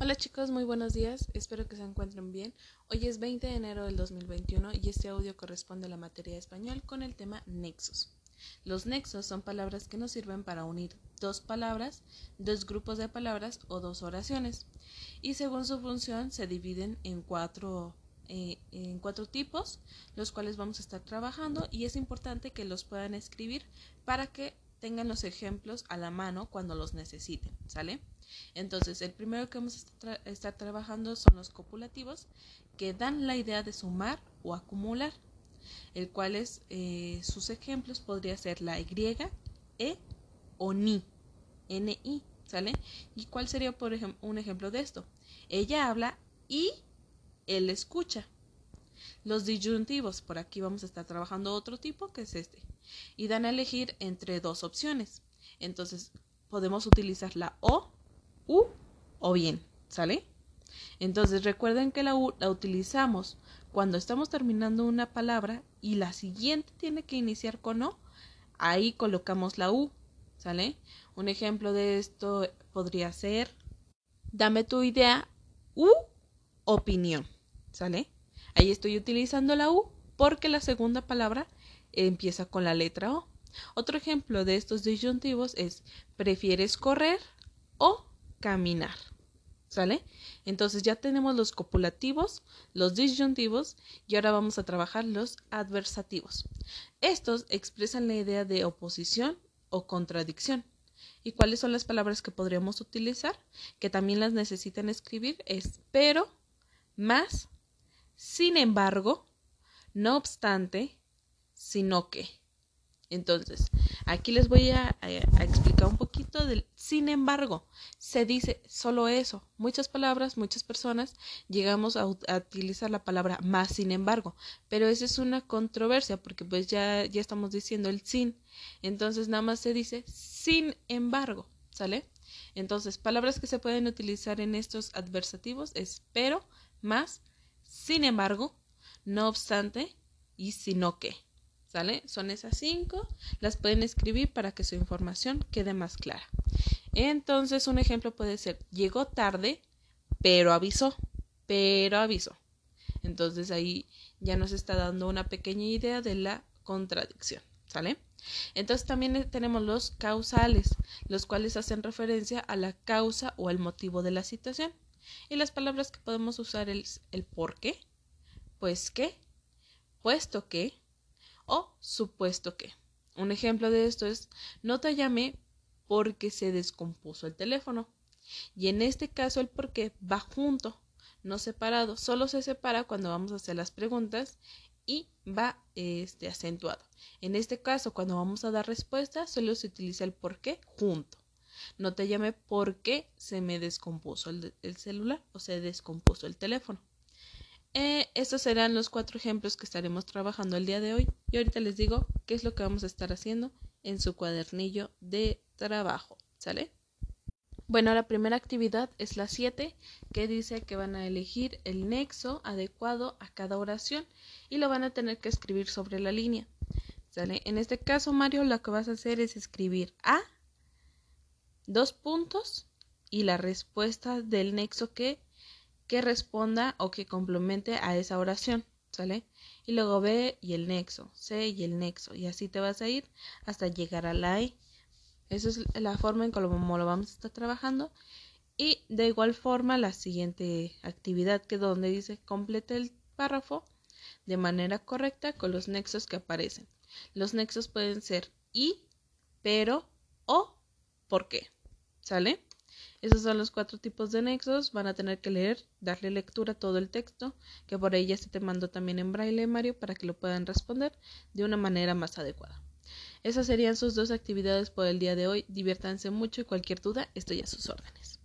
Hola chicos, muy buenos días, espero que se encuentren bien. Hoy es 20 de enero del 2021 y este audio corresponde a la materia de español con el tema nexos. Los nexos son palabras que nos sirven para unir dos palabras, dos grupos de palabras o dos oraciones y según su función se dividen en cuatro, eh, en cuatro tipos, los cuales vamos a estar trabajando y es importante que los puedan escribir para que tengan los ejemplos a la mano cuando los necesiten, ¿sale? Entonces, el primero que vamos a estar trabajando son los copulativos, que dan la idea de sumar o acumular, el cual es, eh, sus ejemplos podría ser la Y, E o NI, NI, ¿sale? ¿Y cuál sería, por ejemplo, un ejemplo de esto? Ella habla y él escucha. Los disyuntivos, por aquí vamos a estar trabajando otro tipo, que es este, y dan a elegir entre dos opciones. Entonces, podemos utilizar la O o bien, ¿sale? Entonces recuerden que la U la utilizamos cuando estamos terminando una palabra y la siguiente tiene que iniciar con O, ahí colocamos la U, ¿sale? Un ejemplo de esto podría ser, dame tu idea U opinión, ¿sale? Ahí estoy utilizando la U porque la segunda palabra empieza con la letra O. Otro ejemplo de estos disyuntivos es, ¿prefieres correr o caminar. ¿Sale? Entonces ya tenemos los copulativos, los disyuntivos y ahora vamos a trabajar los adversativos. Estos expresan la idea de oposición o contradicción. ¿Y cuáles son las palabras que podríamos utilizar? Que también las necesitan escribir es pero, más, sin embargo, no obstante, sino que. Entonces, aquí les voy a, explicar un poquito del sin embargo. Se dice solo eso. Muchas palabras, muchas personas llegamos a, utilizar la palabra más sin embargo, pero esa es una controversia porque pues ya, ya estamos diciendo el sin. Entonces, nada más se dice sin embargo, ¿sale? Entonces, palabras que se pueden utilizar en estos adversativos es pero, más, sin embargo, no obstante y sino que. ¿Sale? Son esas cinco. Las pueden escribir para que su información quede más clara. Entonces, un ejemplo puede ser, llegó tarde, pero avisó, pero avisó. Entonces ahí ya nos está dando una pequeña idea de la contradicción. ¿Sale? Entonces también tenemos los causales, los cuales hacen referencia a la causa o al motivo de la situación. Y las palabras que podemos usar es el por qué, pues qué, puesto que, o supuesto que. Un ejemplo de esto es no te llamé porque se descompuso el teléfono. Y en este caso el por qué va junto, no separado. Solo se separa cuando vamos a hacer las preguntas y va este, acentuado. En este caso, cuando vamos a dar respuesta, solo se utiliza el por qué junto. No te llamé porque se me descompuso el celular o se descompuso el teléfono. Eh, estos serán los cuatro ejemplos que estaremos trabajando el día de hoy y ahorita les digo qué es lo que vamos a estar haciendo en su cuadernillo de trabajo. ¿Sale? Bueno, la primera actividad es la 7, que dice que van a elegir el nexo adecuado a cada oración y lo van a tener que escribir sobre la línea. ¿Sale? En este caso, Mario, lo que vas a hacer es escribir A, dos puntos y la respuesta del nexo que que responda o que complemente a esa oración, ¿sale? Y luego B y el nexo, C y el nexo, y así te vas a ir hasta llegar a la E. Esa es la forma en cómo lo vamos a estar trabajando. Y de igual forma la siguiente actividad que donde dice complete el párrafo de manera correcta con los nexos que aparecen. Los nexos pueden ser y, pero o por qué. ¿Sale? Esos son los cuatro tipos de nexos. Van a tener que leer, darle lectura a todo el texto, que por ahí ya se te mandó también en braille, Mario, para que lo puedan responder de una manera más adecuada. Esas serían sus dos actividades por el día de hoy. Diviértanse mucho y cualquier duda estoy a sus órdenes.